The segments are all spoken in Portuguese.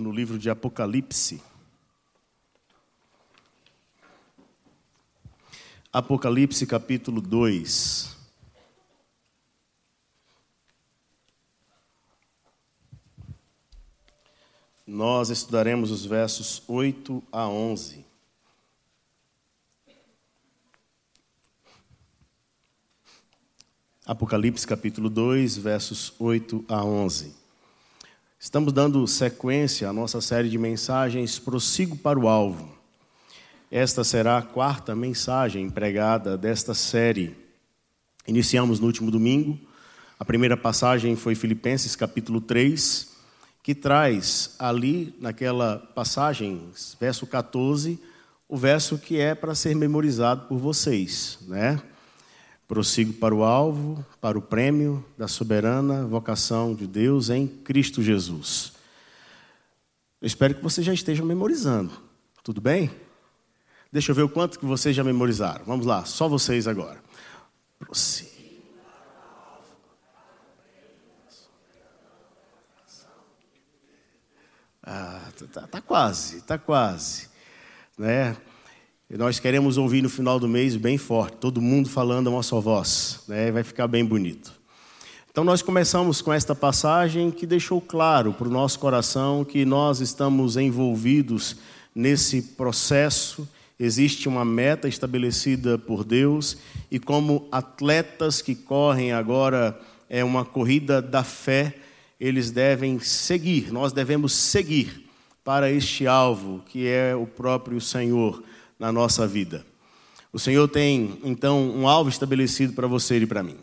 no livro de Apocalipse. Apocalipse capítulo 2. Nós estudaremos os versos 8 a 11. Apocalipse capítulo 2, versos 8 a 11. Estamos dando sequência à nossa série de mensagens Prossigo para o Alvo. Esta será a quarta mensagem empregada desta série. Iniciamos no último domingo. A primeira passagem foi Filipenses capítulo 3, que traz ali, naquela passagem, verso 14, o verso que é para ser memorizado por vocês, né? Prossigo para o alvo, para o prêmio da soberana vocação de Deus em Cristo Jesus. Eu espero que vocês já estejam memorizando. Tudo bem? Deixa eu ver o quanto que vocês já memorizaram. Vamos lá, só vocês agora. Prossigo. Ah, tá, tá, tá quase, tá quase, né? E nós queremos ouvir no final do mês bem forte, todo mundo falando a uma só voz, né? vai ficar bem bonito. Então, nós começamos com esta passagem que deixou claro para o nosso coração que nós estamos envolvidos nesse processo, existe uma meta estabelecida por Deus, e como atletas que correm agora é uma corrida da fé, eles devem seguir, nós devemos seguir para este alvo que é o próprio Senhor na nossa vida. O Senhor tem, então, um alvo estabelecido para você e para mim.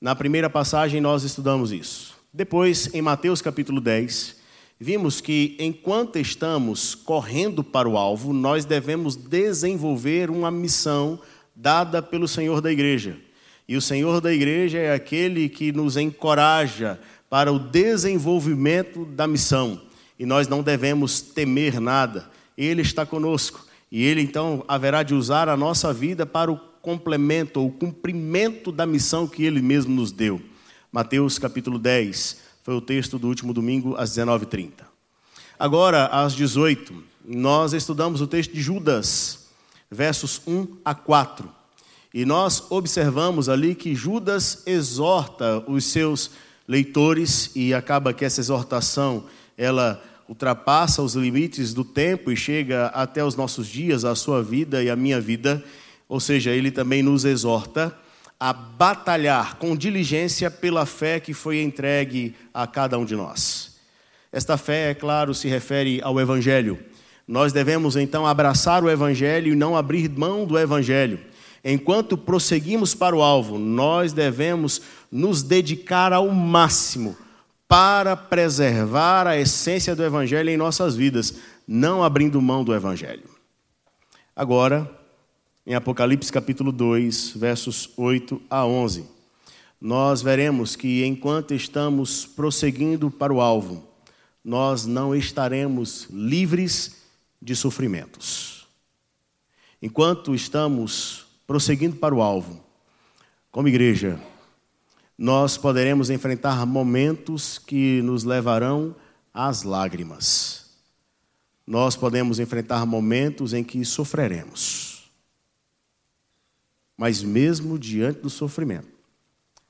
Na primeira passagem, nós estudamos isso. Depois, em Mateus capítulo 10, vimos que enquanto estamos correndo para o alvo, nós devemos desenvolver uma missão dada pelo Senhor da igreja. E o Senhor da igreja é aquele que nos encoraja para o desenvolvimento da missão. E nós não devemos temer nada. Ele está conosco. E Ele então haverá de usar a nossa vida para o complemento ou cumprimento da missão que Ele mesmo nos deu. Mateus capítulo 10 foi o texto do último domingo às 19h30. Agora, às 18 nós estudamos o texto de Judas, versos 1 a 4. E nós observamos ali que Judas exorta os seus leitores e acaba que essa exortação ela ultrapassa os limites do tempo e chega até os nossos dias, a sua vida e a minha vida. Ou seja, ele também nos exorta a batalhar com diligência pela fé que foi entregue a cada um de nós. Esta fé, é claro, se refere ao Evangelho. Nós devemos então abraçar o Evangelho e não abrir mão do Evangelho. Enquanto prosseguimos para o alvo, nós devemos nos dedicar ao máximo para preservar a essência do Evangelho em nossas vidas, não abrindo mão do Evangelho. Agora, em Apocalipse capítulo 2, versos 8 a 11, nós veremos que enquanto estamos prosseguindo para o alvo, nós não estaremos livres de sofrimentos. Enquanto estamos prosseguindo para o alvo, como igreja, nós poderemos enfrentar momentos que nos levarão às lágrimas. Nós podemos enfrentar momentos em que sofreremos. Mas mesmo diante do sofrimento,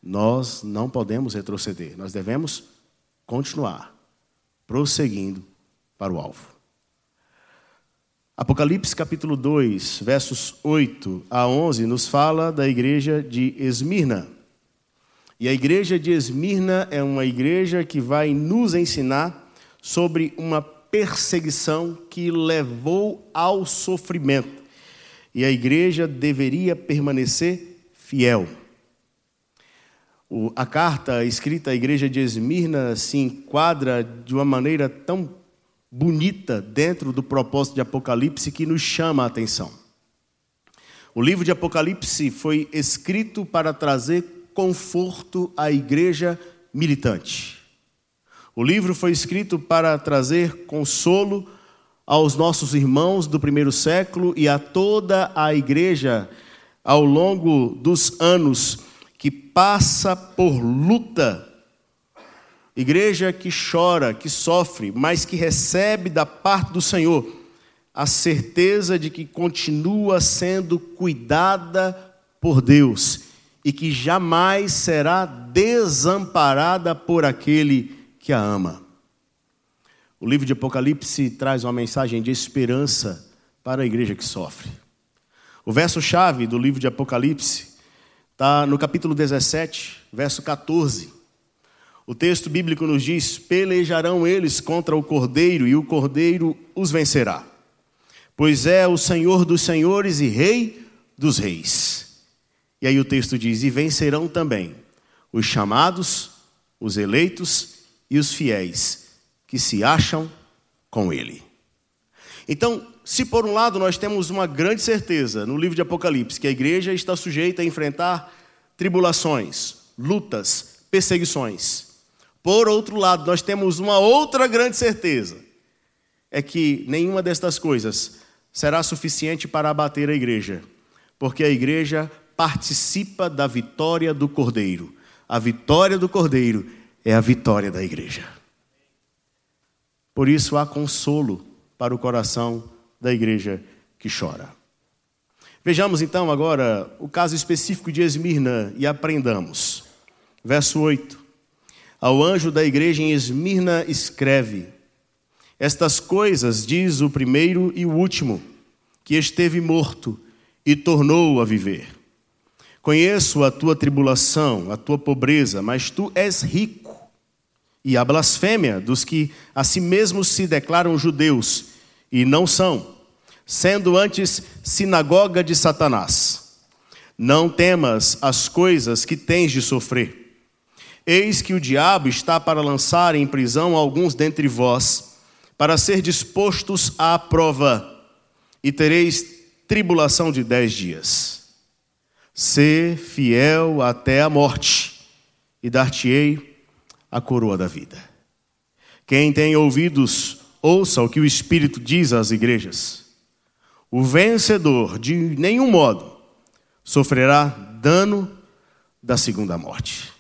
nós não podemos retroceder. Nós devemos continuar prosseguindo para o alvo. Apocalipse capítulo 2, versos 8 a 11, nos fala da igreja de Esmirna. E a igreja de Esmirna é uma igreja que vai nos ensinar sobre uma perseguição que levou ao sofrimento. E a igreja deveria permanecer fiel. a carta escrita à igreja de Esmirna se enquadra de uma maneira tão bonita dentro do propósito de Apocalipse que nos chama a atenção. O livro de Apocalipse foi escrito para trazer conforto à igreja militante. O livro foi escrito para trazer consolo aos nossos irmãos do primeiro século e a toda a igreja ao longo dos anos que passa por luta Igreja que chora, que sofre, mas que recebe da parte do Senhor a certeza de que continua sendo cuidada por Deus e que jamais será desamparada por aquele que a ama. O livro de Apocalipse traz uma mensagem de esperança para a igreja que sofre. O verso-chave do livro de Apocalipse está no capítulo 17, verso 14. O texto bíblico nos diz: Pelejarão eles contra o cordeiro, e o cordeiro os vencerá, pois é o Senhor dos senhores e Rei dos reis. E aí o texto diz: E vencerão também os chamados, os eleitos e os fiéis que se acham com ele. Então, se por um lado nós temos uma grande certeza no livro de Apocalipse que a igreja está sujeita a enfrentar tribulações, lutas, perseguições. Por outro lado, nós temos uma outra grande certeza: é que nenhuma destas coisas será suficiente para abater a igreja, porque a igreja participa da vitória do Cordeiro. A vitória do Cordeiro é a vitória da igreja. Por isso há consolo para o coração da igreja que chora. Vejamos então agora o caso específico de Esmirna e aprendamos. Verso 8. Ao anjo da igreja em Esmirna escreve: Estas coisas diz o primeiro e o último, que esteve morto e tornou a viver. Conheço a tua tribulação, a tua pobreza, mas tu és rico. E a blasfêmia dos que a si mesmos se declaram judeus e não são sendo antes sinagoga de Satanás. Não temas as coisas que tens de sofrer. Eis que o diabo está para lançar em prisão alguns dentre vós, para ser dispostos à prova, e tereis tribulação de dez dias. Sê fiel até a morte, e dar-te-ei a coroa da vida. Quem tem ouvidos, ouça o que o Espírito diz às igrejas. O vencedor, de nenhum modo, sofrerá dano da segunda morte.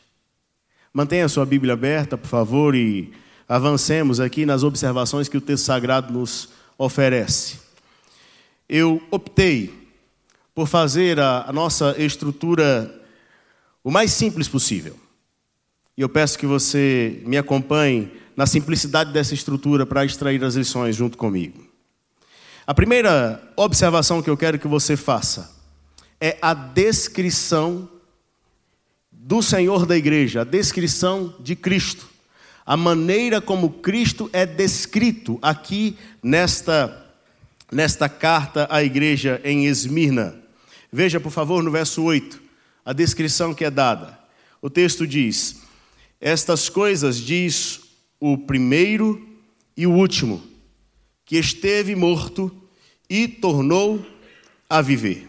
Mantenha a sua Bíblia aberta, por favor, e avancemos aqui nas observações que o texto sagrado nos oferece. Eu optei por fazer a, a nossa estrutura o mais simples possível. E eu peço que você me acompanhe na simplicidade dessa estrutura para extrair as lições junto comigo. A primeira observação que eu quero que você faça é a descrição do Senhor da igreja, a descrição de Cristo. A maneira como Cristo é descrito aqui nesta, nesta carta à igreja em Esmirna. Veja, por favor, no verso 8, a descrição que é dada. O texto diz: Estas coisas diz o primeiro e o último que esteve morto e tornou a viver.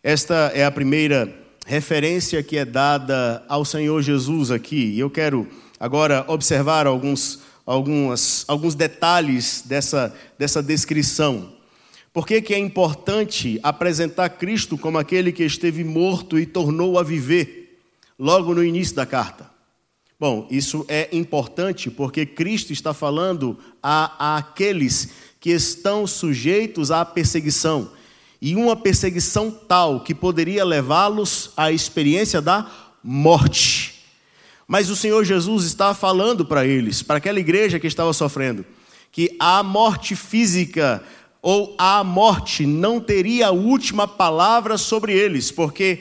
Esta é a primeira referência que é dada ao Senhor Jesus aqui. E eu quero agora observar alguns, algumas, alguns detalhes dessa, dessa descrição. Por que, que é importante apresentar Cristo como aquele que esteve morto e tornou a viver, logo no início da carta? Bom, isso é importante porque Cristo está falando a, a aqueles que estão sujeitos à perseguição, e uma perseguição tal que poderia levá-los à experiência da morte. Mas o Senhor Jesus está falando para eles, para aquela igreja que estava sofrendo, que a morte física ou a morte não teria a última palavra sobre eles, porque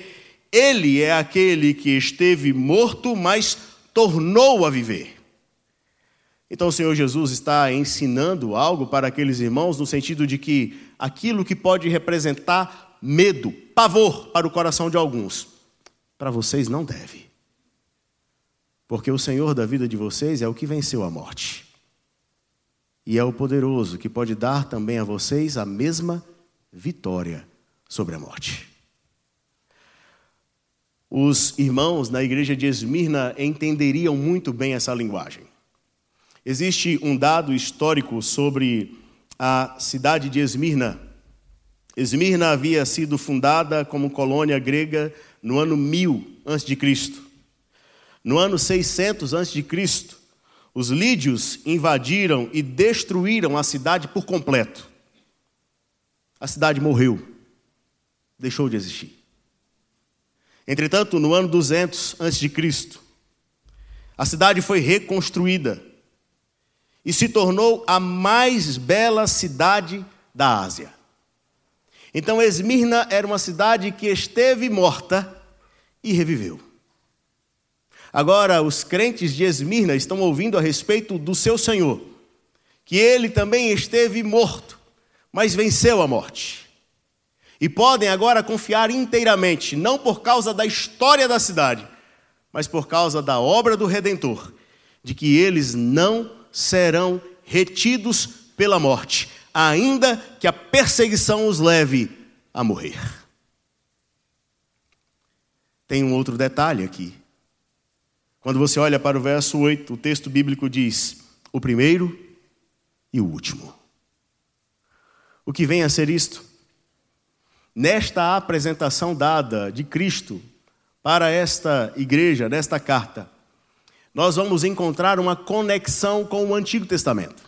ele é aquele que esteve morto, mas tornou a viver. Então o Senhor Jesus está ensinando algo para aqueles irmãos no sentido de que aquilo que pode representar medo, pavor para o coração de alguns, para vocês não deve. Porque o Senhor da vida de vocês é o que venceu a morte. E é o poderoso que pode dar também a vocês a mesma vitória sobre a morte. Os irmãos na igreja de Esmirna entenderiam muito bem essa linguagem. Existe um dado histórico sobre a cidade de Esmirna. Esmirna havia sido fundada como colônia grega no ano 1000 a.C. No ano 600 a.C., os lídios invadiram e destruíram a cidade por completo. A cidade morreu, deixou de existir. Entretanto, no ano 200 a.C., a cidade foi reconstruída e se tornou a mais bela cidade da Ásia. Então, Esmirna era uma cidade que esteve morta e reviveu. Agora, os crentes de Esmirna estão ouvindo a respeito do seu Senhor, que ele também esteve morto, mas venceu a morte. E podem agora confiar inteiramente, não por causa da história da cidade, mas por causa da obra do Redentor, de que eles não serão retidos pela morte, ainda que a perseguição os leve a morrer. Tem um outro detalhe aqui. Quando você olha para o verso 8, o texto bíblico diz: o primeiro e o último. O que vem a ser isto? Nesta apresentação dada de Cristo para esta igreja, nesta carta, nós vamos encontrar uma conexão com o Antigo Testamento.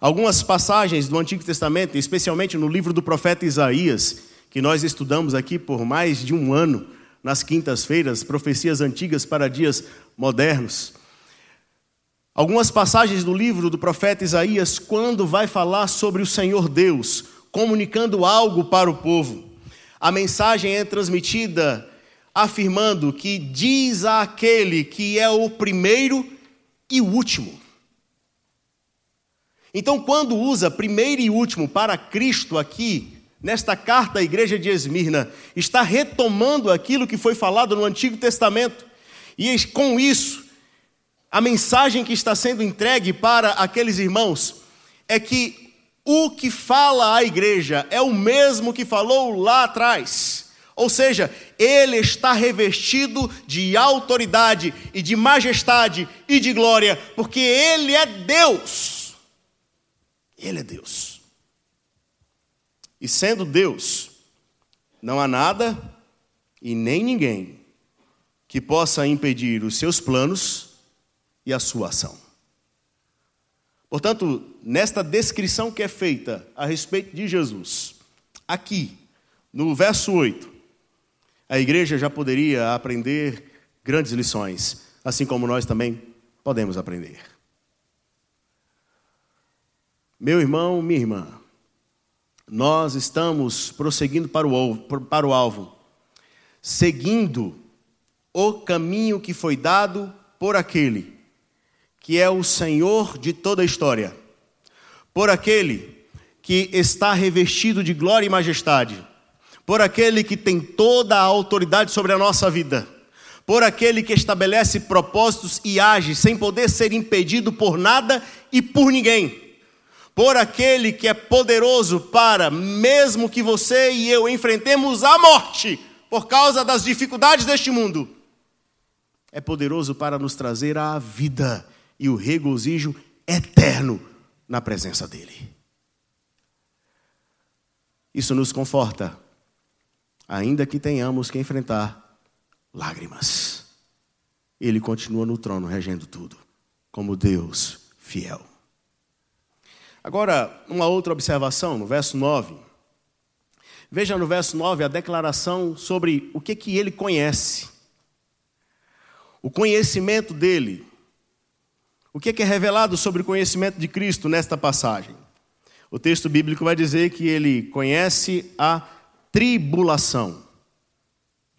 Algumas passagens do Antigo Testamento, especialmente no livro do profeta Isaías, que nós estudamos aqui por mais de um ano, nas quintas-feiras, profecias antigas para dias modernos. Algumas passagens do livro do profeta Isaías, quando vai falar sobre o Senhor Deus, comunicando algo para o povo. A mensagem é transmitida afirmando que diz àquele que é o primeiro e o último. Então, quando usa primeiro e último para Cristo aqui, nesta carta à igreja de Esmirna, está retomando aquilo que foi falado no Antigo Testamento. E com isso, a mensagem que está sendo entregue para aqueles irmãos é que o que fala a igreja é o mesmo que falou lá atrás. Ou seja, ele está revestido de autoridade e de majestade e de glória, porque ele é Deus. Ele é Deus. E sendo Deus, não há nada e nem ninguém que possa impedir os seus planos e a sua ação. Portanto, nesta descrição que é feita a respeito de Jesus, aqui, no verso 8, a igreja já poderia aprender grandes lições, assim como nós também podemos aprender. Meu irmão, minha irmã, nós estamos prosseguindo para o, alvo, para o alvo, seguindo o caminho que foi dado por aquele que é o Senhor de toda a história, por aquele que está revestido de glória e majestade, por aquele que tem toda a autoridade sobre a nossa vida, por aquele que estabelece propósitos e age sem poder ser impedido por nada e por ninguém por aquele que é poderoso para, mesmo que você e eu enfrentemos a morte por causa das dificuldades deste mundo, é poderoso para nos trazer a vida e o regozijo eterno na presença dEle. Isso nos conforta, ainda que tenhamos que enfrentar lágrimas. Ele continua no trono, regendo tudo, como Deus fiel. Agora, uma outra observação no verso 9. Veja no verso 9 a declaração sobre o que, que ele conhece. O conhecimento dele. O que, que é revelado sobre o conhecimento de Cristo nesta passagem? O texto bíblico vai dizer que ele conhece a tribulação.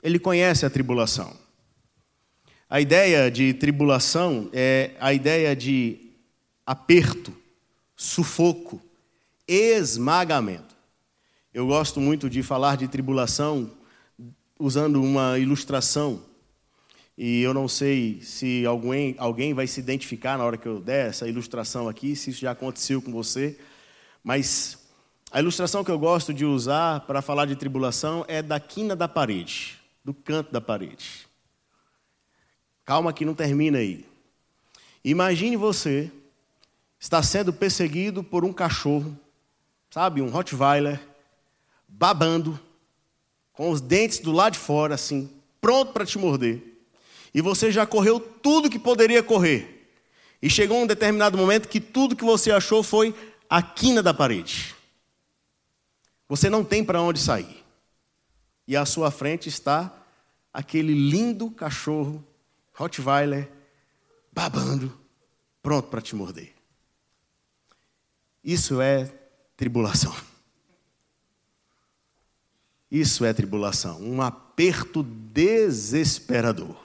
Ele conhece a tribulação. A ideia de tribulação é a ideia de aperto, sufoco, esmagamento. Eu gosto muito de falar de tribulação usando uma ilustração. E eu não sei se alguém, alguém vai se identificar na hora que eu der essa ilustração aqui, se isso já aconteceu com você. Mas a ilustração que eu gosto de usar para falar de tribulação é da quina da parede, do canto da parede. Calma que não termina aí. Imagine você está sendo perseguido por um cachorro, sabe, um Rottweiler, babando, com os dentes do lado de fora, assim, pronto para te morder. e você já correu tudo que poderia correr. E chegou um determinado momento que tudo que você achou foi a quina da parede. Você não tem para onde sair. E à sua frente está aquele lindo cachorro Rottweiler babando, pronto para te morder. Isso é tribulação. Isso é tribulação, um aperto desesperador.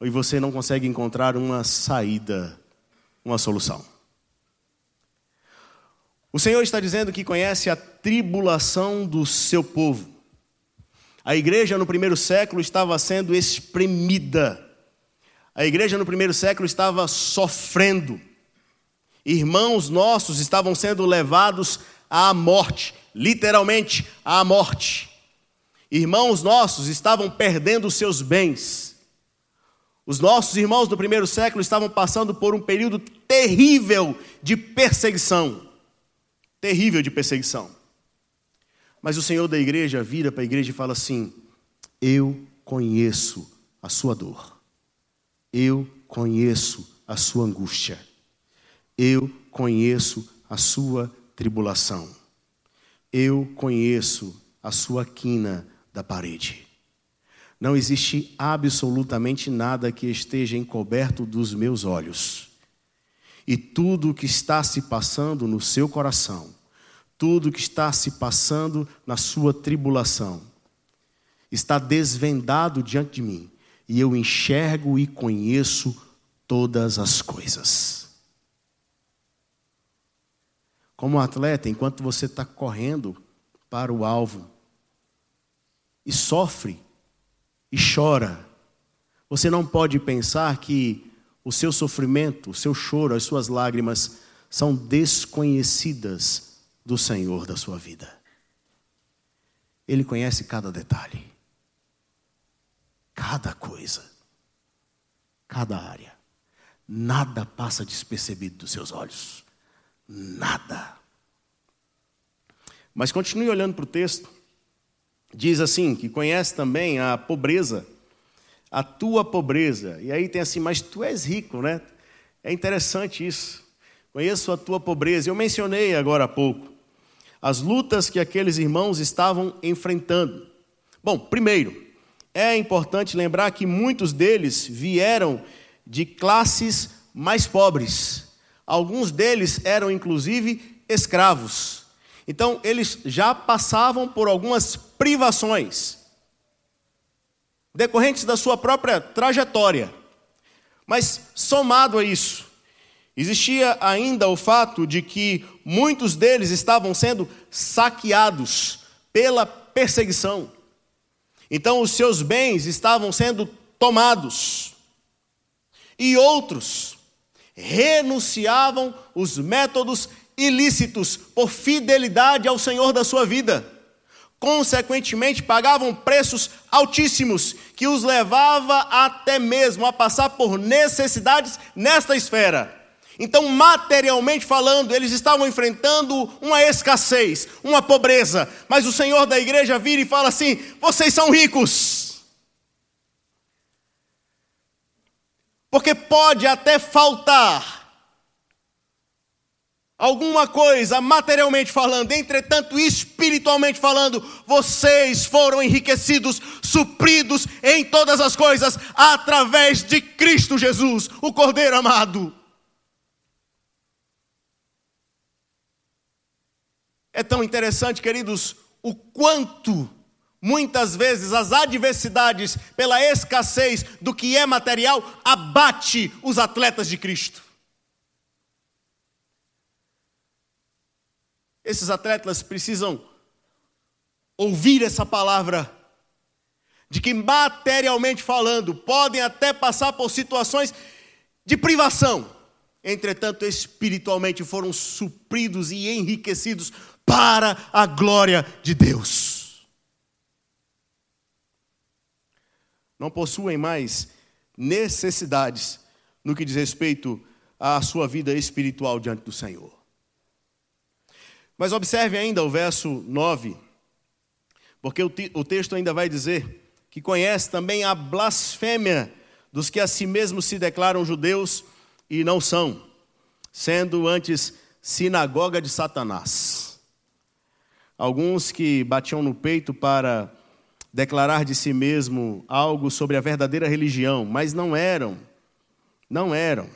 E você não consegue encontrar uma saída, uma solução. O Senhor está dizendo que conhece a tribulação do seu povo. A igreja no primeiro século estava sendo espremida. A igreja no primeiro século estava sofrendo. Irmãos nossos estavam sendo levados à morte, literalmente à morte. Irmãos nossos estavam perdendo seus bens. Os nossos irmãos do primeiro século estavam passando por um período terrível de perseguição. Terrível de perseguição. Mas o Senhor da igreja vira para a igreja e fala assim: Eu conheço a sua dor. Eu conheço a sua angústia. Eu conheço a sua tribulação. Eu conheço a sua quina da parede. Não existe absolutamente nada que esteja encoberto dos meus olhos. E tudo o que está se passando no seu coração, tudo o que está se passando na sua tribulação, está desvendado diante de mim, e eu enxergo e conheço todas as coisas. Como atleta, enquanto você está correndo para o alvo e sofre e chora, você não pode pensar que o seu sofrimento, o seu choro, as suas lágrimas são desconhecidas do Senhor da sua vida. Ele conhece cada detalhe, cada coisa, cada área. Nada passa despercebido dos seus olhos nada. Mas continue olhando para o texto. Diz assim: que conhece também a pobreza, a tua pobreza. E aí tem assim, mas tu és rico, né? É interessante isso. Conheço a tua pobreza. Eu mencionei agora há pouco as lutas que aqueles irmãos estavam enfrentando. Bom, primeiro, é importante lembrar que muitos deles vieram de classes mais pobres. Alguns deles eram inclusive escravos. Então, eles já passavam por algumas privações decorrentes da sua própria trajetória. Mas, somado a isso, existia ainda o fato de que muitos deles estavam sendo saqueados pela perseguição. Então, os seus bens estavam sendo tomados. E outros renunciavam os métodos ilícitos por fidelidade ao Senhor da sua vida. Consequentemente, pagavam preços altíssimos que os levava até mesmo a passar por necessidades nesta esfera. Então, materialmente falando, eles estavam enfrentando uma escassez, uma pobreza, mas o Senhor da igreja vira e fala assim: vocês são ricos. Porque pode até faltar alguma coisa, materialmente falando, entretanto, espiritualmente falando, vocês foram enriquecidos, supridos em todas as coisas, através de Cristo Jesus, o Cordeiro amado. É tão interessante, queridos, o quanto Muitas vezes as adversidades pela escassez do que é material abate os atletas de Cristo. Esses atletas precisam ouvir essa palavra de que materialmente falando podem até passar por situações de privação, entretanto espiritualmente foram supridos e enriquecidos para a glória de Deus. não possuem mais necessidades no que diz respeito à sua vida espiritual diante do Senhor. Mas observe ainda o verso 9, porque o, texto ainda vai dizer que conhece também a blasfêmia dos que a si mesmos se declaram judeus e não são, sendo antes sinagoga de Satanás. Alguns que batiam no peito para declarar de si mesmo algo sobre a verdadeira religião, mas não eram. Não eram.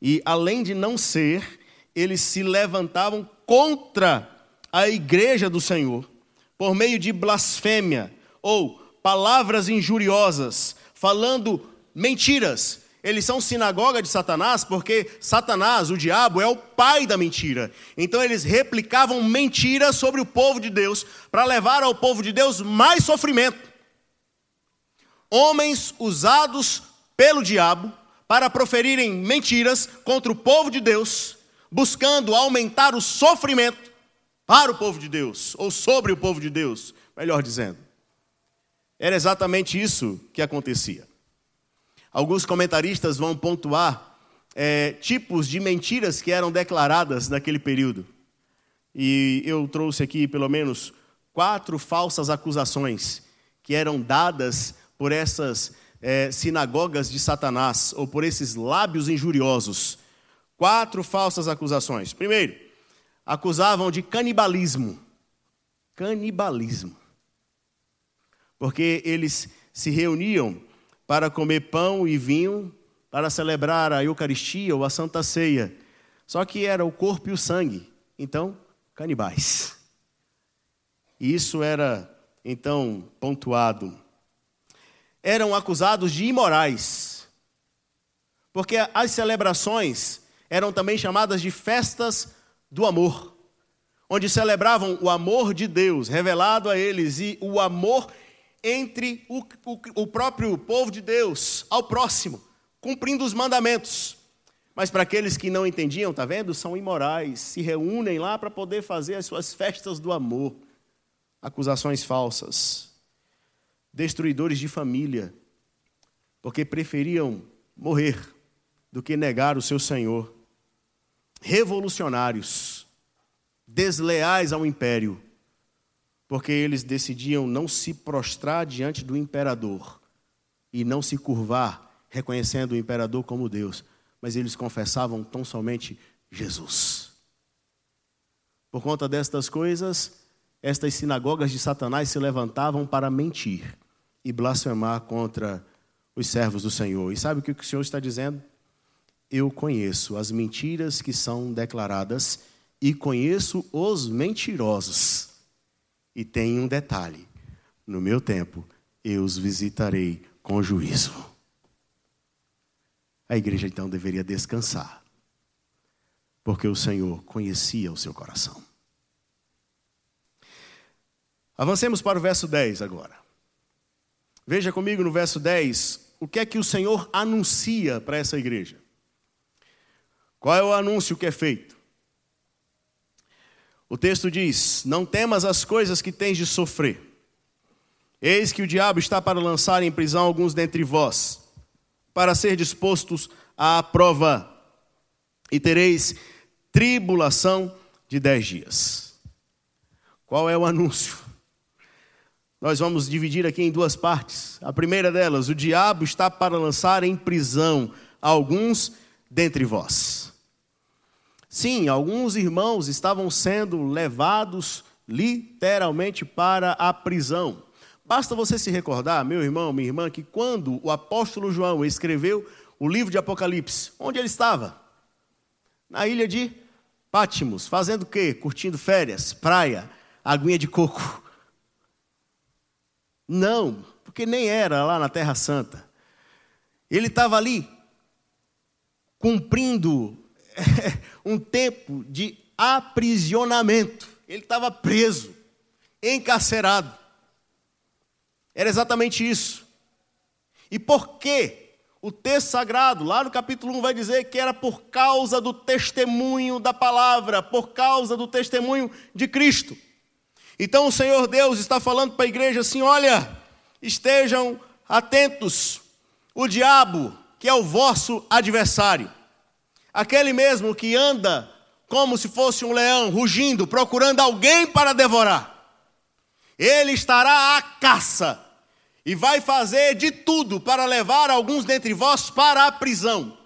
E além de não ser, eles se levantavam contra a igreja do Senhor por meio de blasfêmia ou palavras injuriosas, falando mentiras. Eles são sinagoga de Satanás porque Satanás, o diabo, é o pai da mentira. Então eles replicavam mentiras sobre o povo de Deus para levar ao povo de Deus mais sofrimento. Homens usados pelo diabo para proferirem mentiras contra o povo de Deus, buscando aumentar o sofrimento para o povo de Deus, ou sobre o povo de Deus, melhor dizendo. Era exatamente isso que acontecia. Alguns comentaristas vão pontuar é, tipos de mentiras que eram declaradas naquele período. E eu trouxe aqui pelo menos quatro falsas acusações que eram dadas por essas é, sinagogas de Satanás, ou por esses lábios injuriosos. Quatro falsas acusações. Primeiro, acusavam de canibalismo. Canibalismo. Porque eles se reuniam para comer pão e vinho, para celebrar a Eucaristia ou a Santa Ceia. Só que era o corpo e o sangue, então, canibais. E isso era, então, pontuado. Eram acusados de imorais, porque as celebrações eram também chamadas de festas do amor, onde celebravam o amor de Deus revelado a eles e o amor entre o, o, o próprio povo de Deus ao próximo, cumprindo os mandamentos. Mas para aqueles que não entendiam, tá vendo? São imorais, se reúnem lá para poder fazer as suas festas do amor. Acusações falsas. Destruidores de família, porque preferiam morrer do que negar o seu Senhor. Revolucionários, desleais ao império porque eles decidiam não se prostrar diante do imperador e não se curvar, reconhecendo o imperador como Deus, mas eles confessavam tão somente Jesus. Por conta destas coisas, estas sinagogas de Satanás se levantavam para mentir e blasfemar contra os servos do Senhor. E sabe o que o Senhor está dizendo? Eu conheço as mentiras que são declaradas e conheço os mentirosos. E tem um detalhe: no meu tempo, eu os visitarei com juízo. A igreja então deveria descansar, porque o Senhor conhecia o seu coração. Avancemos para o verso 10 agora. Veja comigo no verso 10 o que é que o Senhor anuncia para essa igreja. Qual é o anúncio que é feito? O texto diz: Não temas as coisas que tens de sofrer. Eis que o diabo está para lançar em prisão alguns dentre vós, para ser dispostos à prova, e tereis tribulação de dez dias. Qual é o anúncio? Nós vamos dividir aqui em duas partes. A primeira delas, o diabo está para lançar em prisão alguns dentre vós. Sim, alguns irmãos estavam sendo levados literalmente para a prisão. Basta você se recordar, meu irmão, minha irmã, que quando o apóstolo João escreveu o livro de Apocalipse, onde ele estava? Na ilha de Pátimos, fazendo o quê? Curtindo férias, praia, aguinha de coco. Não, porque nem era lá na Terra Santa. Ele estava ali cumprindo um tempo de aprisionamento. Ele estava preso, encarcerado. Era exatamente isso. E por quê? O texto sagrado, lá no capítulo 1, vai dizer que era por causa do testemunho da palavra, por causa do testemunho de Cristo. Então o Senhor Deus está falando para a igreja assim: olha, estejam atentos, o diabo, que é o vosso adversário, Aquele mesmo que anda como se fosse um leão, rugindo, procurando alguém para devorar. Ele estará à caça. e vai fazer de tudo para levar alguns dentre vós para a prisão,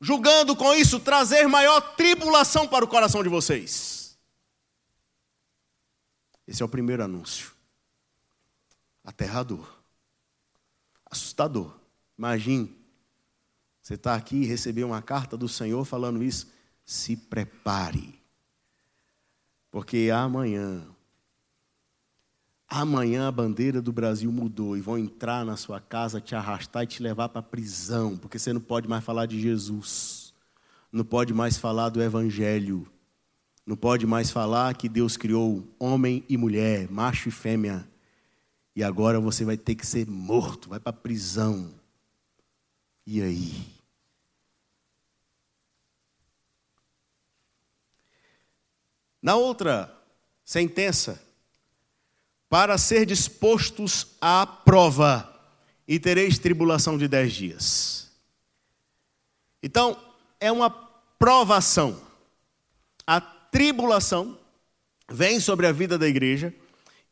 julgando com isso trazer maior tribulação para o coração de vocês. Esse é o primeiro anúncio. Aterrador, assustador. Imagine, você está aqui e recebeu uma carta do Senhor falando isso. Se prepare, porque amanhã Amanhã a bandeira do Brasil mudou e vão entrar na sua casa, te arrastar e te levar para a prisão, porque você não pode mais falar de Jesus, não pode mais falar do Evangelho, não pode mais falar que Deus criou homem e mulher, macho e fêmea, e agora você vai ter que ser morto, vai para a prisão. E aí? Na outra sentença, para ser dispostos à prova, e tereis tribulação de dez dias. Então, é uma provação. A tribulação vem sobre a vida da igreja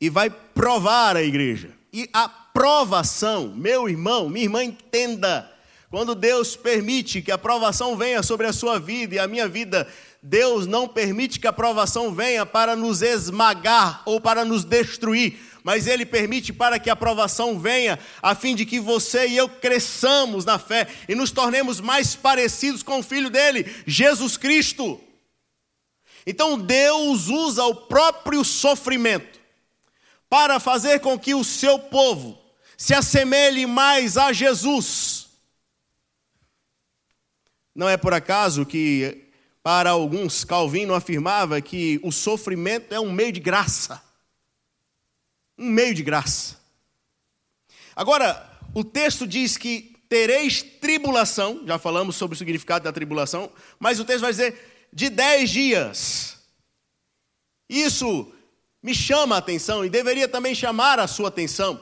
e vai provar a igreja. E a provação, meu irmão, minha irmã, entenda. Quando Deus permite que a provação venha sobre a sua vida e a minha vida, Deus não permite que a provação venha para nos esmagar ou para nos destruir, mas Ele permite para que a provação venha, a fim de que você e eu cresçamos na fé e nos tornemos mais parecidos com o Filho dele, Jesus Cristo. Então Deus usa o próprio sofrimento para fazer com que o seu povo se assemelhe mais a Jesus. Não é por acaso que para alguns, Calvino afirmava que o sofrimento é um meio de graça. Um meio de graça. Agora, o texto diz que tereis tribulação, já falamos sobre o significado da tribulação, mas o texto vai dizer de dez dias. Isso me chama a atenção e deveria também chamar a sua atenção.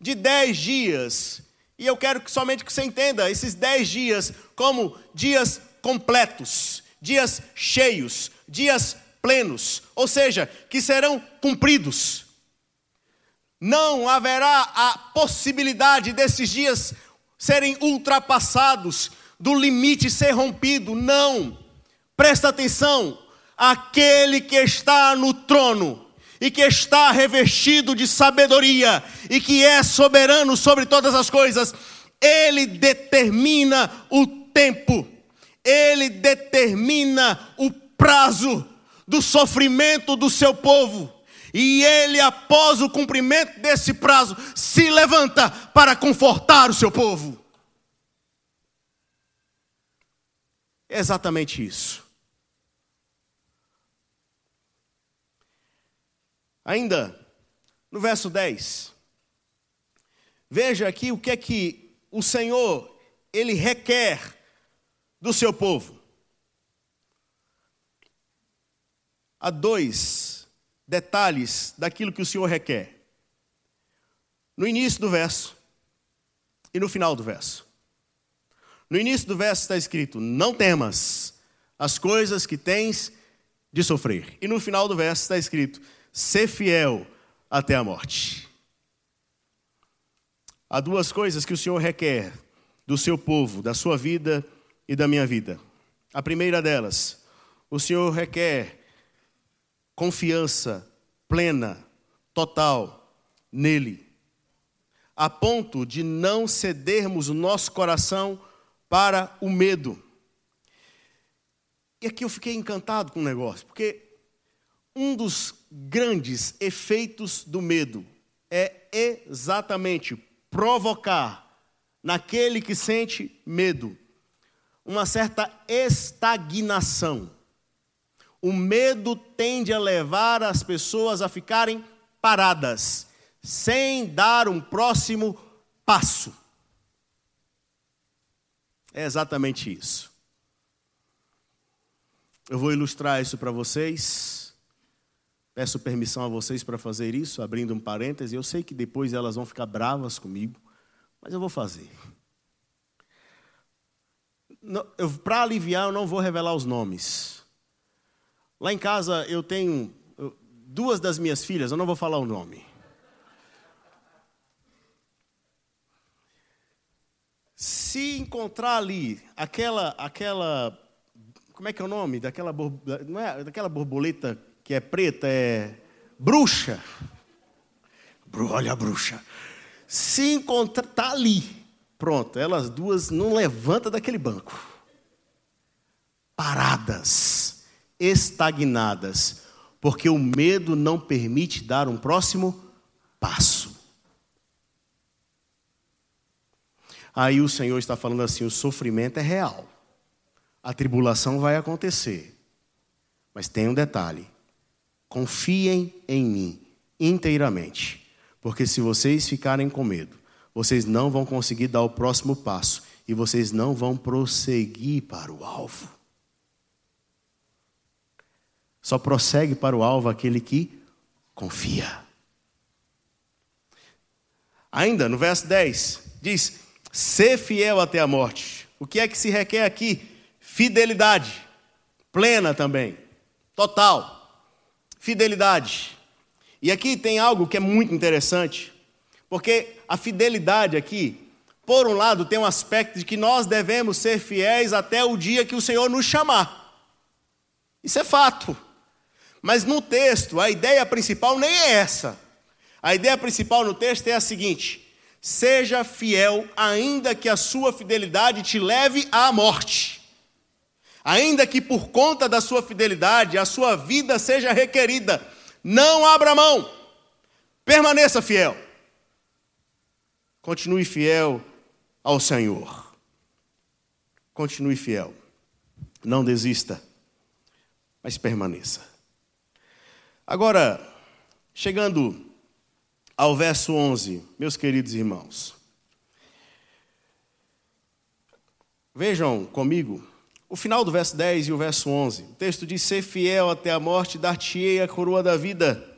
De dez dias. E eu quero que somente que você entenda esses dez dias como dias completos dias cheios, dias plenos, ou seja, que serão cumpridos. Não haverá a possibilidade desses dias serem ultrapassados, do limite ser rompido, não. Presta atenção, aquele que está no trono e que está revestido de sabedoria e que é soberano sobre todas as coisas, ele determina o tempo ele determina o prazo do sofrimento do seu povo. E ele, após o cumprimento desse prazo, se levanta para confortar o seu povo. É exatamente isso. Ainda, no verso 10, veja aqui o que é que o Senhor, ele requer do seu povo. Há dois detalhes daquilo que o Senhor requer. No início do verso e no final do verso. No início do verso está escrito: Não temas as coisas que tens de sofrer. E no final do verso está escrito: Ser fiel até a morte. Há duas coisas que o Senhor requer do seu povo, da sua vida e da minha vida. A primeira delas, o Senhor requer confiança plena, total nele, a ponto de não cedermos o nosso coração para o medo. E aqui eu fiquei encantado com o negócio, porque um dos grandes efeitos do medo é exatamente provocar naquele que sente medo uma certa estagnação. O medo tende a levar as pessoas a ficarem paradas, sem dar um próximo passo. É exatamente isso. Eu vou ilustrar isso para vocês. Peço permissão a vocês para fazer isso, abrindo um parêntese. Eu sei que depois elas vão ficar bravas comigo, mas eu vou fazer para aliviar, eu não vou revelar os nomes. Lá em casa eu tenho duas das minhas filhas, eu não vou falar o nome. Se encontrar ali aquela aquela como é que é o nome daquela não é daquela borboleta que é preta é bruxa. Olha a bruxa. Se encontrar está ali Pronto, elas duas não levantam daquele banco. Paradas, estagnadas, porque o medo não permite dar um próximo passo. Aí o Senhor está falando assim: o sofrimento é real, a tribulação vai acontecer, mas tem um detalhe: confiem em mim inteiramente, porque se vocês ficarem com medo, vocês não vão conseguir dar o próximo passo e vocês não vão prosseguir para o alvo. Só prossegue para o alvo aquele que confia. Ainda no verso 10, diz: Ser fiel até a morte. O que é que se requer aqui? Fidelidade. Plena também. Total. Fidelidade. E aqui tem algo que é muito interessante, porque a fidelidade aqui, por um lado, tem um aspecto de que nós devemos ser fiéis até o dia que o Senhor nos chamar. Isso é fato. Mas no texto, a ideia principal nem é essa. A ideia principal no texto é a seguinte: seja fiel, ainda que a sua fidelidade te leve à morte. Ainda que por conta da sua fidelidade a sua vida seja requerida, não abra mão, permaneça fiel. Continue fiel ao Senhor. Continue fiel. Não desista, mas permaneça. Agora, chegando ao verso 11, meus queridos irmãos. Vejam comigo o final do verso 10 e o verso 11. O texto diz: Ser fiel até a morte, dar-te-ei a coroa da vida.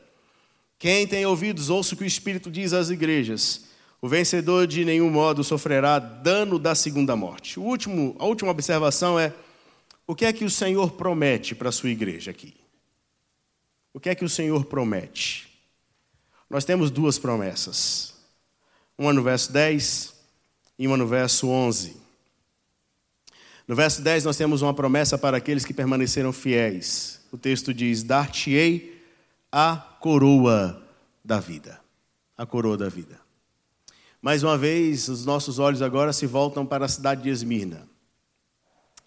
Quem tem ouvidos, ouça o que o Espírito diz às igrejas. O vencedor de nenhum modo sofrerá dano da segunda morte. O último, a última observação é: o que é que o Senhor promete para a sua igreja aqui? O que é que o Senhor promete? Nós temos duas promessas. Uma no verso 10 e uma no verso 11. No verso 10 nós temos uma promessa para aqueles que permaneceram fiéis. O texto diz: Dar-te-ei a coroa da vida. A coroa da vida. Mais uma vez, os nossos olhos agora se voltam para a cidade de Esmirna.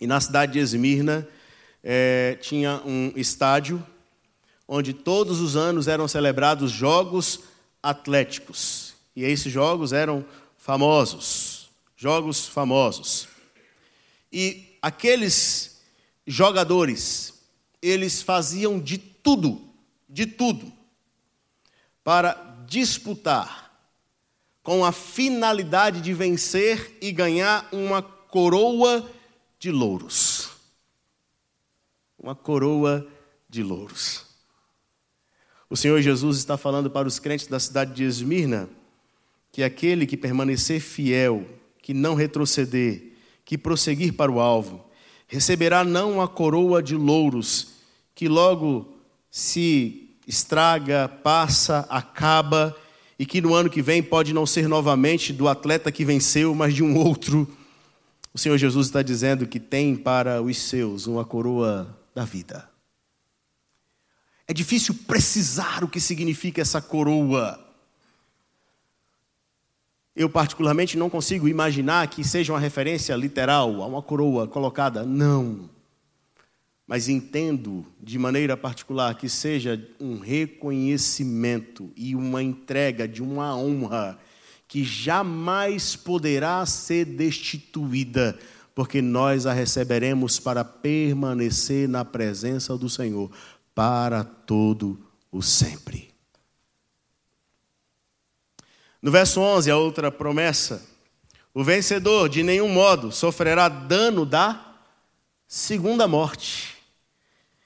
E na cidade de Esmirna é, tinha um estádio onde todos os anos eram celebrados jogos atléticos. E esses jogos eram famosos, jogos famosos. E aqueles jogadores, eles faziam de tudo, de tudo, para disputar com a finalidade de vencer e ganhar uma coroa de louros. Uma coroa de louros. O Senhor Jesus está falando para os crentes da cidade de Esmirna que aquele que permanecer fiel, que não retroceder, que prosseguir para o alvo, receberá não a coroa de louros, que logo se estraga, passa, acaba, e que no ano que vem pode não ser novamente do atleta que venceu, mas de um outro. O Senhor Jesus está dizendo que tem para os seus uma coroa da vida. É difícil precisar o que significa essa coroa. Eu, particularmente, não consigo imaginar que seja uma referência literal a uma coroa colocada. Não. Mas entendo de maneira particular que seja um reconhecimento e uma entrega de uma honra que jamais poderá ser destituída, porque nós a receberemos para permanecer na presença do Senhor para todo o sempre. No verso 11, a outra promessa: o vencedor de nenhum modo sofrerá dano da segunda morte.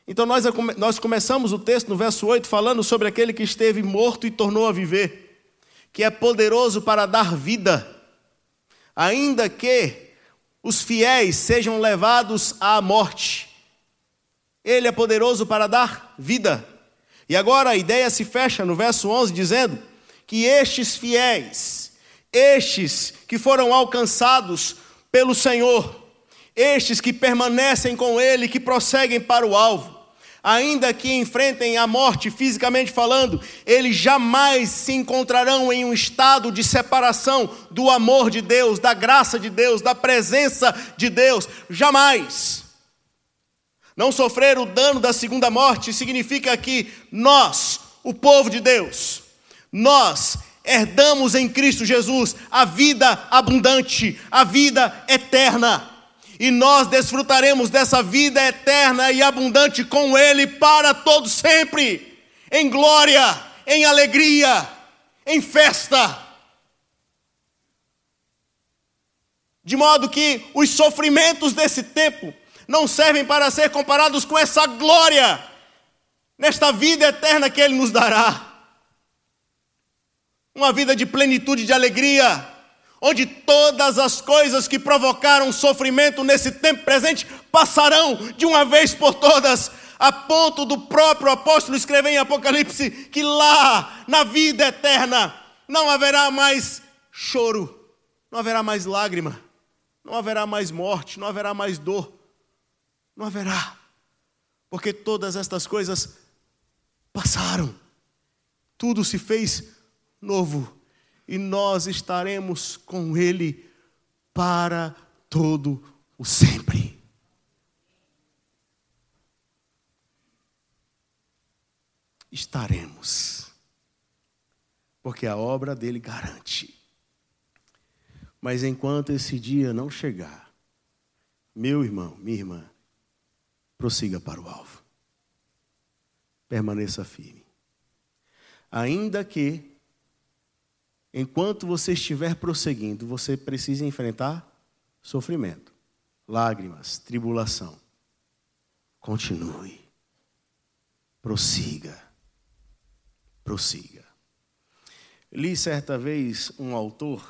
Então nós, nós começamos o texto no verso 8 falando sobre aquele que esteve morto e tornou a viver, que é poderoso para dar vida, ainda que os fiéis sejam levados à morte. Ele é poderoso para dar vida. E agora a ideia se fecha no verso 11 dizendo que estes fiéis, Estes que foram alcançados pelo Senhor, estes que permanecem com Ele, que prosseguem para o alvo, ainda que enfrentem a morte fisicamente falando, eles jamais se encontrarão em um estado de separação do amor de Deus, da graça de Deus, da presença de Deus, jamais. Não sofrer o dano da segunda morte significa que nós, o povo de Deus, nós herdamos em Cristo Jesus a vida abundante, a vida eterna e nós desfrutaremos dessa vida eterna e abundante com Ele para todo sempre, em glória, em alegria, em festa. De modo que os sofrimentos desse tempo não servem para ser comparados com essa glória, nesta vida eterna que Ele nos dará. Uma vida de plenitude, de alegria, onde todas as coisas que provocaram sofrimento nesse tempo presente passarão de uma vez por todas, a ponto do próprio apóstolo escrever em Apocalipse que lá, na vida eterna, não haverá mais choro, não haverá mais lágrima, não haverá mais morte, não haverá mais dor, não haverá, porque todas estas coisas passaram, tudo se fez novo e nós estaremos com Ele para todo o sempre. Estaremos, porque a obra dele garante. Mas enquanto esse dia não chegar, meu irmão, minha irmã, prossiga para o alvo. Permaneça firme. Ainda que Enquanto você estiver prosseguindo, você precisa enfrentar sofrimento, lágrimas, tribulação. Continue. Prossiga. Prossiga. Li certa vez um autor,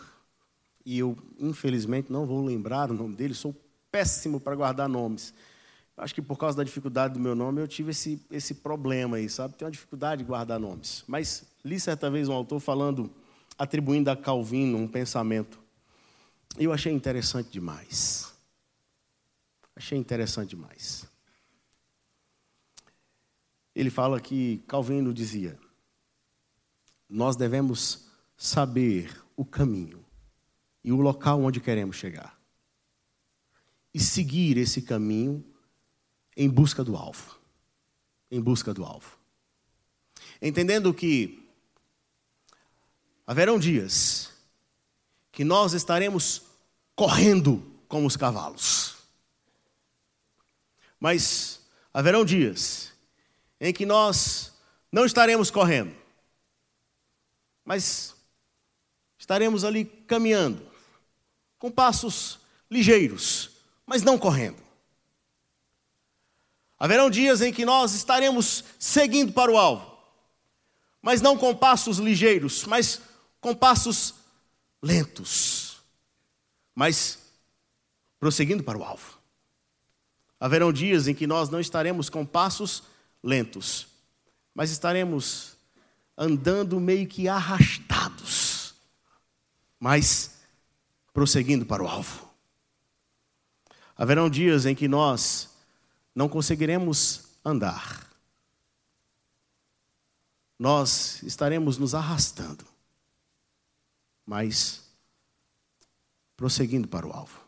e eu infelizmente não vou lembrar o nome dele, sou péssimo para guardar nomes. Acho que por causa da dificuldade do meu nome eu tive esse, esse problema aí, sabe? Tenho uma dificuldade de guardar nomes. Mas li certa vez um autor falando atribuindo a Calvino um pensamento. Eu achei interessante demais. Achei interessante demais. Ele fala que Calvino dizia: Nós devemos saber o caminho e o local onde queremos chegar. E seguir esse caminho em busca do alvo. Em busca do alvo. Entendendo que Haverão dias que nós estaremos correndo como os cavalos. Mas haverão dias em que nós não estaremos correndo, mas estaremos ali caminhando, com passos ligeiros, mas não correndo. Haverão dias em que nós estaremos seguindo para o alvo, mas não com passos ligeiros, mas com passos lentos, mas prosseguindo para o alvo. Haverão dias em que nós não estaremos com passos lentos, mas estaremos andando meio que arrastados, mas prosseguindo para o alvo. Haverão dias em que nós não conseguiremos andar, nós estaremos nos arrastando, mas prosseguindo para o alvo.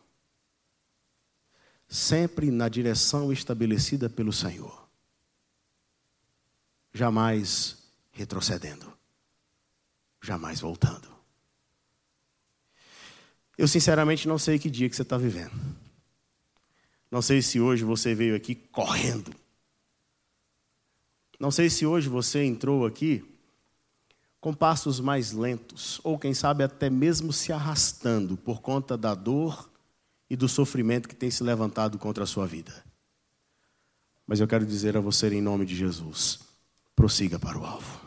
Sempre na direção estabelecida pelo Senhor. Jamais retrocedendo. Jamais voltando. Eu sinceramente não sei que dia que você está vivendo. Não sei se hoje você veio aqui correndo. Não sei se hoje você entrou aqui com passos mais lentos, ou quem sabe até mesmo se arrastando por conta da dor e do sofrimento que tem se levantado contra a sua vida. Mas eu quero dizer a você, em nome de Jesus, prossiga para o alvo.